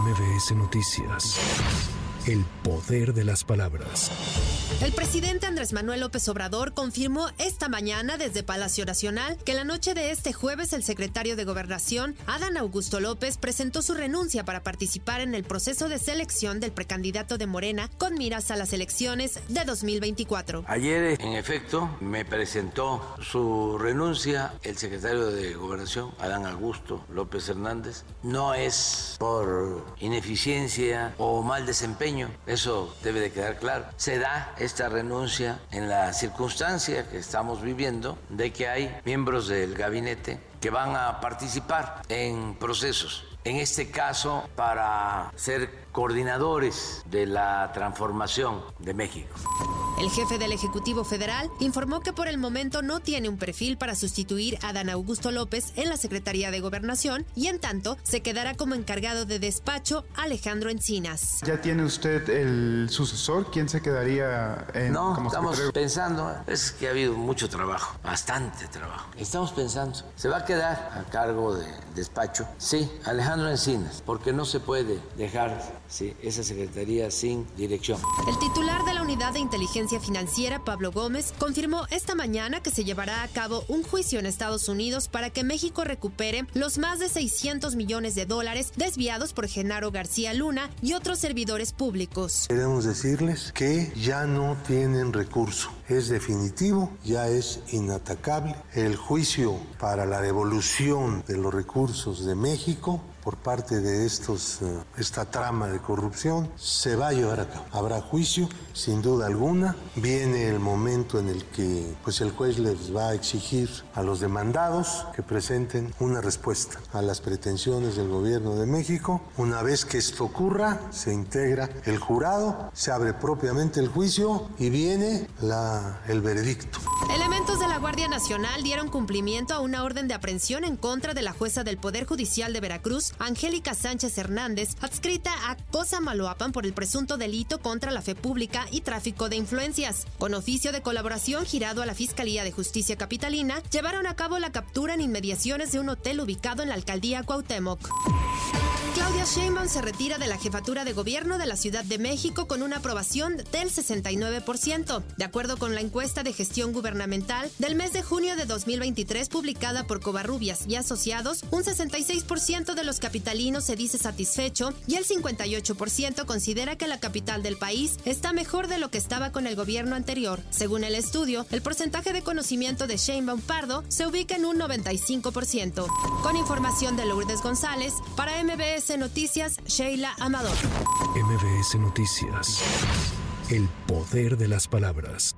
MBS Noticias. El poder de las palabras. El presidente Andrés Manuel López Obrador confirmó esta mañana desde Palacio Nacional que la noche de este jueves el secretario de Gobernación, Adán Augusto López, presentó su renuncia para participar en el proceso de selección del precandidato de Morena con miras a las elecciones de 2024. Ayer, en efecto, me presentó su renuncia el secretario de Gobernación, Adán Augusto López Hernández. No es por ineficiencia o mal desempeño, eso debe de quedar claro. Se da esta renuncia en la circunstancia que estamos viviendo de que hay miembros del gabinete que van a participar en procesos. En este caso, para ser coordinadores de la transformación de México. El jefe del Ejecutivo Federal informó que por el momento no tiene un perfil para sustituir a Dan Augusto López en la Secretaría de Gobernación y en tanto se quedará como encargado de despacho Alejandro Encinas. ¿Ya tiene usted el sucesor? ¿Quién se quedaría en No, como estamos secretario? pensando, es que ha habido mucho trabajo, bastante trabajo. Estamos pensando, se va a quedar a cargo de despacho, sí, Alejandro Encinas, porque no se puede dejar sí, esa secretaría sin dirección. El titular de la Unidad de Inteligencia Financiera, Pablo Gómez, confirmó esta mañana que se llevará a cabo un juicio en Estados Unidos para que México recupere los más de 600 millones de dólares desviados por Genaro García Luna y otros servidores públicos. Queremos decirles que ya no tienen recurso. Es definitivo, ya es inatacable. El juicio para la devolución de los recursos de México por parte de estos, eh, esta trama de corrupción se va a llevar a cabo. Habrá juicio, sin duda alguna. Viene el momento en el que pues, el juez les va a exigir a los demandados que presenten una respuesta a las pretensiones del gobierno de México. Una vez que esto ocurra, se integra el jurado, se abre propiamente el juicio y viene la, el veredicto. Elementos de la Guardia Nacional dieron cumplimiento a una orden de aprehensión en contra de la jueza del Poder Judicial de Veracruz, Angélica Sánchez Hernández, adscrita a Cosa Maloapan por el presunto delito contra la fe pública y tráfico de influencias. Con oficio de colaboración girado a la Fiscalía de Justicia Capitalina, llevaron a cabo la captura en inmediaciones de un hotel ubicado en la alcaldía Cuauhtémoc. Claudia Sheinbaum se retira de la jefatura de gobierno de la Ciudad de México con una aprobación del 69%, de acuerdo con la encuesta de gestión gubernamental del mes de junio de 2023 publicada por Covarrubias y Asociados, un 66% de los capitalinos se dice satisfecho y el 58% considera que la capital del país está mejor de lo que estaba con el gobierno anterior. Según el estudio, el porcentaje de conocimiento de Sheinbaum Pardo se ubica en un 95%. Con información de Lourdes González, para MBS Noticias, Sheila Amador. MBS Noticias. El poder de las palabras.